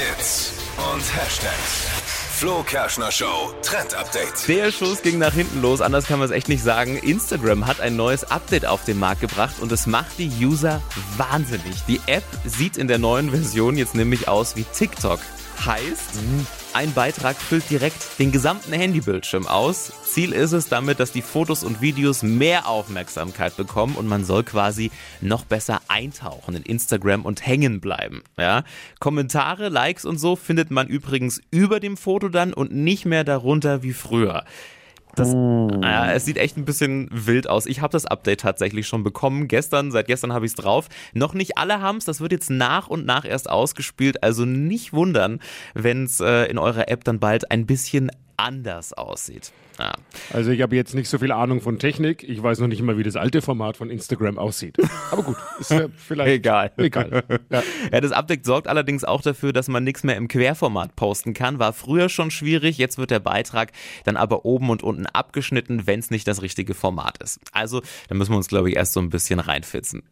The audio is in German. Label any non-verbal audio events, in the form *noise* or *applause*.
Hits und Hashtags. Flo Kerschner Show Trend Update. Der Schuss ging nach hinten los, anders kann man es echt nicht sagen. Instagram hat ein neues Update auf den Markt gebracht und es macht die User wahnsinnig. Die App sieht in der neuen Version jetzt nämlich aus wie TikTok. Heißt, ein Beitrag füllt direkt den gesamten Handybildschirm aus. Ziel ist es damit, dass die Fotos und Videos mehr Aufmerksamkeit bekommen und man soll quasi noch besser eintauchen in Instagram und hängen bleiben. Ja? Kommentare, Likes und so findet man übrigens über dem Foto dann und nicht mehr darunter wie früher. Das, ja, es sieht echt ein bisschen wild aus. Ich habe das Update tatsächlich schon bekommen. Gestern, seit gestern habe ich es drauf. Noch nicht alle haben es. Das wird jetzt nach und nach erst ausgespielt. Also nicht wundern, wenn es äh, in eurer App dann bald ein bisschen anders aussieht. Ja. Also ich habe jetzt nicht so viel Ahnung von Technik. Ich weiß noch nicht immer, wie das alte Format von Instagram aussieht. Aber gut, ist ja *laughs* vielleicht Egal. egal. Ja. Ja, das Update sorgt allerdings auch dafür, dass man nichts mehr im Querformat posten kann. War früher schon schwierig, jetzt wird der Beitrag dann aber oben und unten abgeschnitten, wenn es nicht das richtige Format ist. Also, da müssen wir uns, glaube ich, erst so ein bisschen reinfitzen.